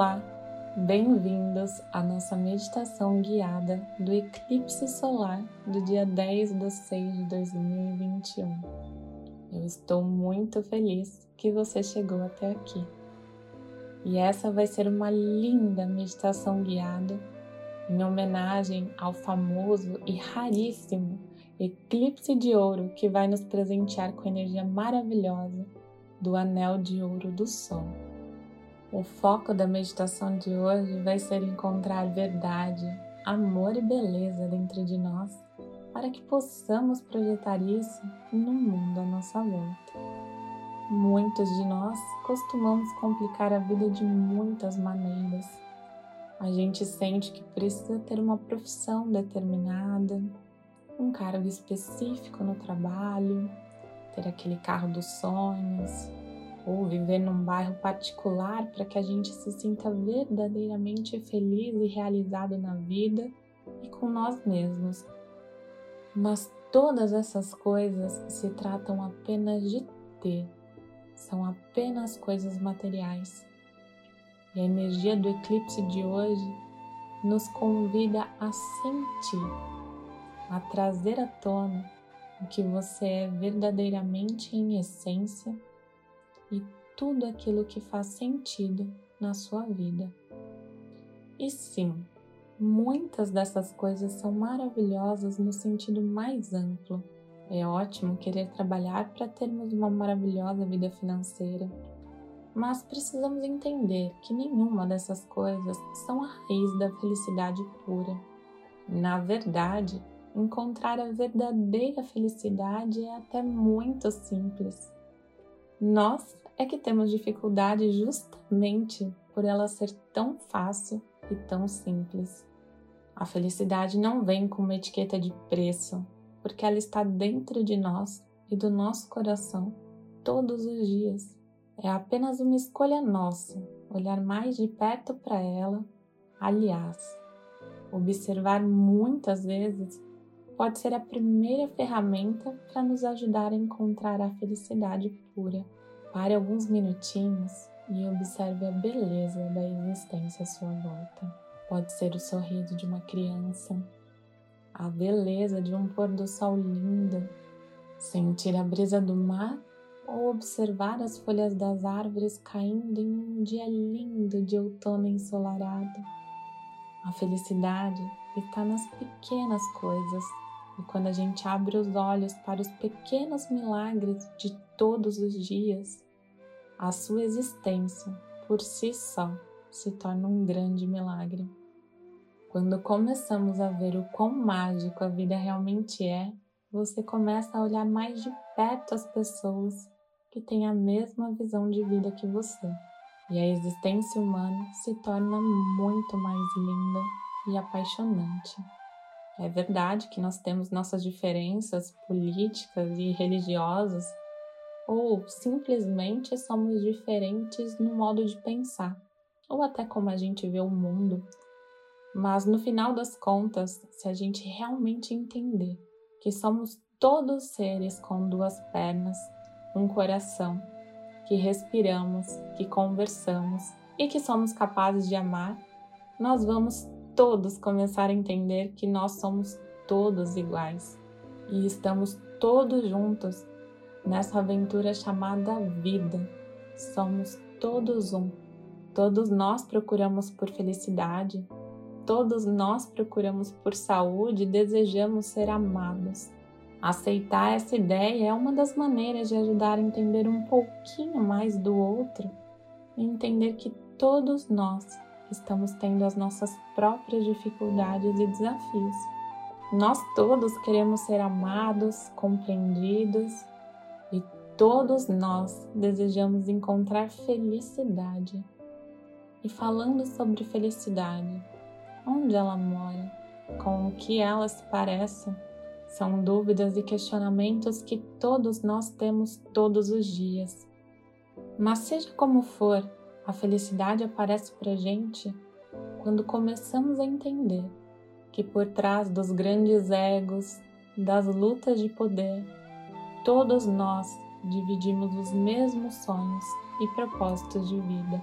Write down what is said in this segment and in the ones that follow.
Olá, bem-vindos à nossa meditação guiada do eclipse solar do dia 10 de 6 de 2021. Eu estou muito feliz que você chegou até aqui. E essa vai ser uma linda meditação guiada em homenagem ao famoso e raríssimo eclipse de ouro que vai nos presentear com a energia maravilhosa do anel de ouro do Sol. O foco da meditação de hoje vai ser encontrar verdade, amor e beleza dentro de nós para que possamos projetar isso no mundo à nossa volta. Muitos de nós costumamos complicar a vida de muitas maneiras. A gente sente que precisa ter uma profissão determinada, um cargo específico no trabalho, ter aquele carro dos sonhos, ou viver num bairro particular para que a gente se sinta verdadeiramente feliz e realizado na vida e com nós mesmos. Mas todas essas coisas se tratam apenas de ter, são apenas coisas materiais. E a energia do eclipse de hoje nos convida a sentir, a trazer à tona o que você é verdadeiramente em essência e tudo aquilo que faz sentido na sua vida. E sim, muitas dessas coisas são maravilhosas no sentido mais amplo. É ótimo querer trabalhar para termos uma maravilhosa vida financeira, mas precisamos entender que nenhuma dessas coisas são a raiz da felicidade pura. Na verdade, encontrar a verdadeira felicidade é até muito simples. Nós é que temos dificuldade justamente por ela ser tão fácil e tão simples. A felicidade não vem com uma etiqueta de preço, porque ela está dentro de nós e do nosso coração todos os dias. É apenas uma escolha nossa olhar mais de perto para ela. Aliás, observar muitas vezes pode ser a primeira ferramenta para nos ajudar a encontrar a felicidade pura. Pare alguns minutinhos e observe a beleza da existência à sua volta. Pode ser o sorriso de uma criança, a beleza de um pôr do sol lindo, sentir a brisa do mar ou observar as folhas das árvores caindo em um dia lindo de outono ensolarado. A felicidade está nas pequenas coisas e quando a gente abre os olhos para os pequenos milagres de todos os dias, a sua existência por si só se torna um grande milagre. Quando começamos a ver o quão mágico a vida realmente é, você começa a olhar mais de perto as pessoas que têm a mesma visão de vida que você. E a existência humana se torna muito mais linda e apaixonante. É verdade que nós temos nossas diferenças políticas e religiosas, ou simplesmente somos diferentes no modo de pensar, ou até como a gente vê o mundo. Mas no final das contas, se a gente realmente entender que somos todos seres com duas pernas, um coração, que respiramos, que conversamos e que somos capazes de amar, nós vamos todos começar a entender que nós somos todos iguais e estamos todos juntos nessa aventura chamada vida. Somos todos um. Todos nós procuramos por felicidade, todos nós procuramos por saúde e desejamos ser amados. Aceitar essa ideia é uma das maneiras de ajudar a entender um pouquinho mais do outro e entender que todos nós estamos tendo as nossas próprias dificuldades e desafios. Nós todos queremos ser amados, compreendidos e todos nós desejamos encontrar felicidade. E falando sobre felicidade, onde ela mora, com o que ela se parece, são dúvidas e questionamentos que todos nós temos todos os dias. Mas seja como for, a felicidade aparece para gente quando começamos a entender que por trás dos grandes egos, das lutas de poder, todos nós dividimos os mesmos sonhos e propósitos de vida.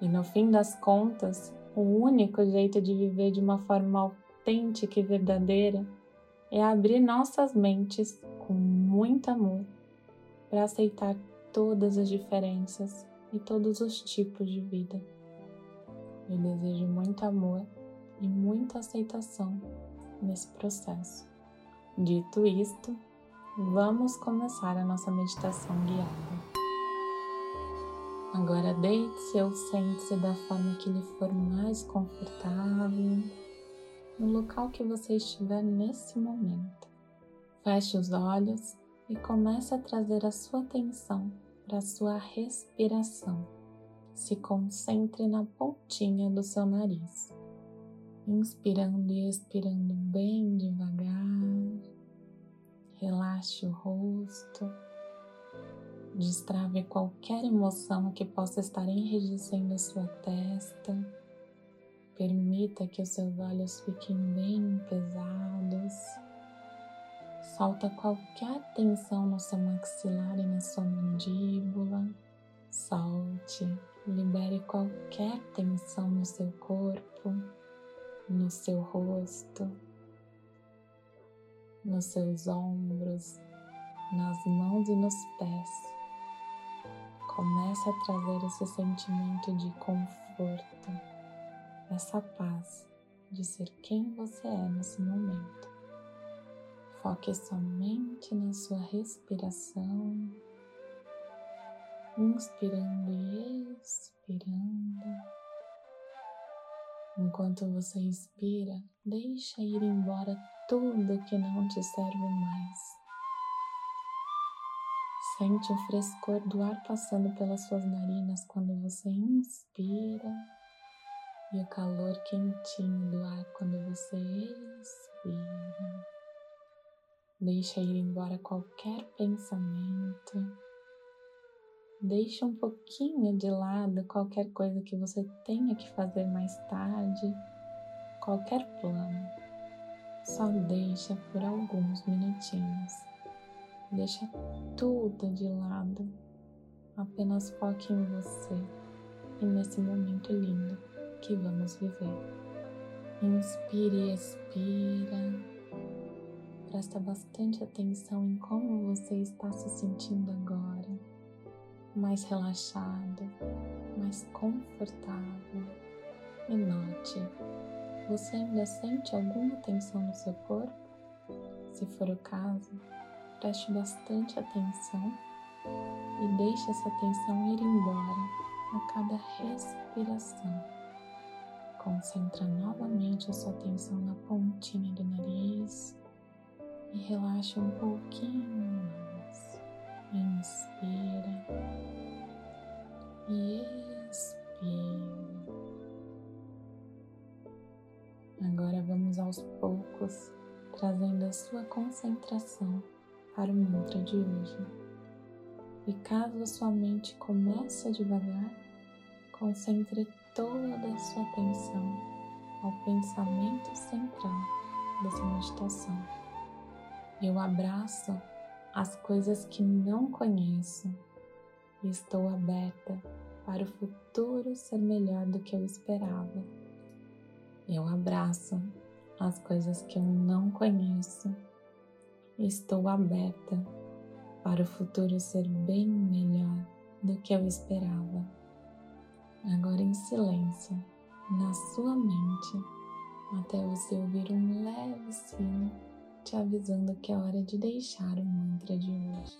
E no fim das contas, o único jeito de viver de uma forma autêntica e verdadeira é abrir nossas mentes com muito amor para aceitar todas as diferenças e todos os tipos de vida. Eu desejo muito amor e muita aceitação nesse processo. Dito isto, vamos começar a nossa meditação guiada. Agora deite-se ou sente-se da forma que lhe for mais confortável, no local que você estiver nesse momento. Feche os olhos e comece a trazer a sua atenção para sua respiração. Se concentre na pontinha do seu nariz, inspirando e expirando bem devagar. Relaxe o rosto Destrave qualquer emoção que possa estar enrijecendo a sua testa. Permita que os seus olhos fiquem bem pesados. Solta qualquer tensão no seu maxilar e na sua mandíbula. Solte, libere qualquer tensão no seu corpo, no seu rosto, nos seus ombros, nas mãos e nos pés. Comece a trazer esse sentimento de conforto, essa paz de ser quem você é nesse momento. Foque somente na sua respiração, inspirando e expirando. Enquanto você inspira, deixa ir embora tudo que não te serve mais. Sente o frescor do ar passando pelas suas narinas quando você inspira e o calor quentinho do ar quando você expira. Deixa ir embora qualquer pensamento. Deixa um pouquinho de lado qualquer coisa que você tenha que fazer mais tarde, qualquer plano. Só deixa por alguns minutinhos. Deixa tudo de lado. Apenas foque em você e nesse momento lindo que vamos viver. Inspire e expira. Presta bastante atenção em como você está se sentindo agora. Mais relaxado, mais confortável. E note, você ainda sente alguma tensão no seu corpo? Se for o caso, preste bastante atenção e deixe essa atenção ir embora a cada respiração. Concentra novamente a sua atenção na pontinha do nariz e relaxa um pouquinho mais. Inspira e expira. Agora vamos aos poucos trazendo a sua concentração para o mantra de hoje. E caso a sua mente comece a devagar, concentre toda a sua atenção ao pensamento central dessa meditação. Eu abraço as coisas que não conheço e estou aberta para o futuro ser melhor do que eu esperava. Eu abraço as coisas que eu não conheço estou aberta para o futuro ser bem melhor do que eu esperava. Agora em silêncio, na sua mente, até você ouvir um leve sino te avisando que é hora de deixar o mantra de hoje.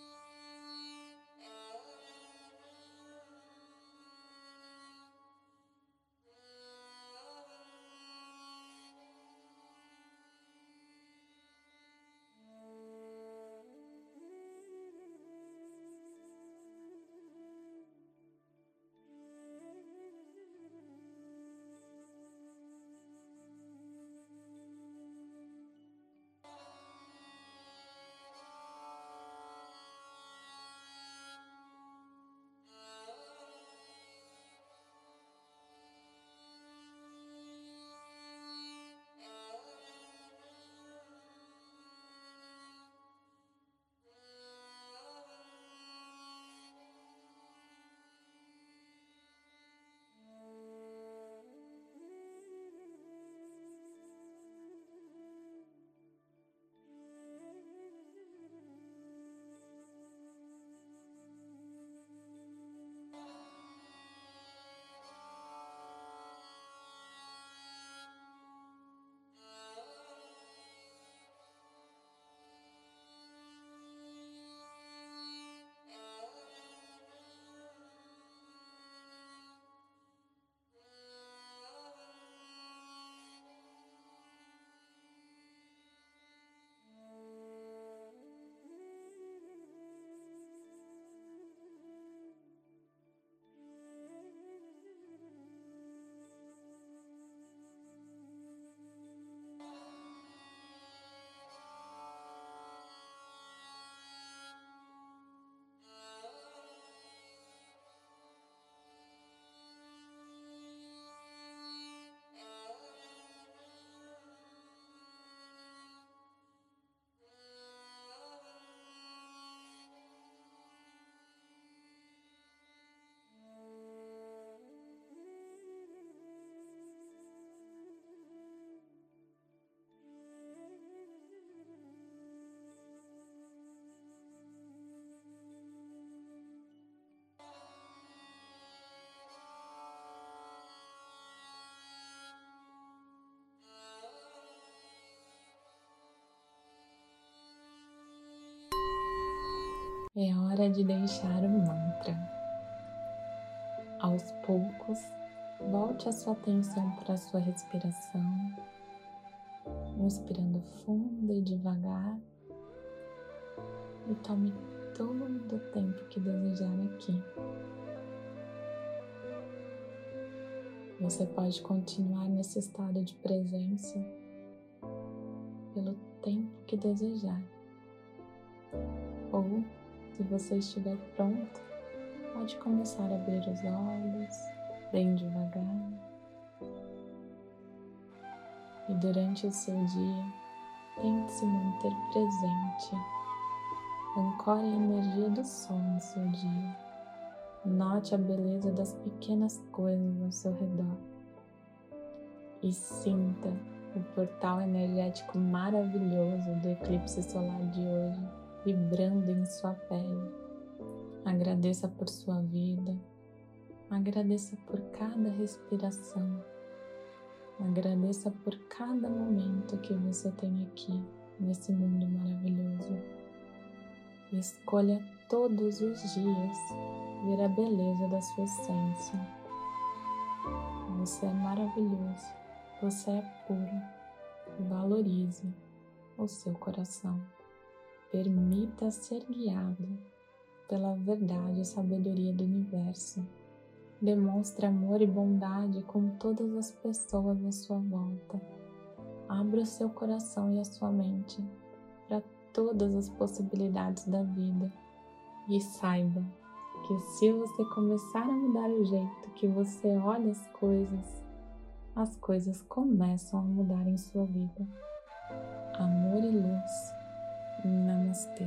É hora de deixar o mantra. Aos poucos, volte a sua atenção para a sua respiração, inspirando fundo e devagar, e tome todo o tempo que desejar aqui. Você pode continuar nesse estado de presença pelo tempo que desejar. Ou se você estiver pronto, pode começar a abrir os olhos bem devagar. E durante o seu dia, tente se manter presente. Ancore a energia do sol no seu dia. Note a beleza das pequenas coisas ao seu redor. E sinta o portal energético maravilhoso do eclipse solar de hoje vibrando em sua pele. Agradeça por sua vida, agradeça por cada respiração, agradeça por cada momento que você tem aqui nesse mundo maravilhoso. Escolha todos os dias ver a beleza da sua essência. Você é maravilhoso, você é puro. Valorize o seu coração. Permita ser guiado pela verdade e sabedoria do universo. Demonstre amor e bondade com todas as pessoas à sua volta. Abra o seu coração e a sua mente para todas as possibilidades da vida e saiba que se você começar a mudar o jeito que você olha as coisas, as coisas começam a mudar em sua vida. Amor e luz Namaste.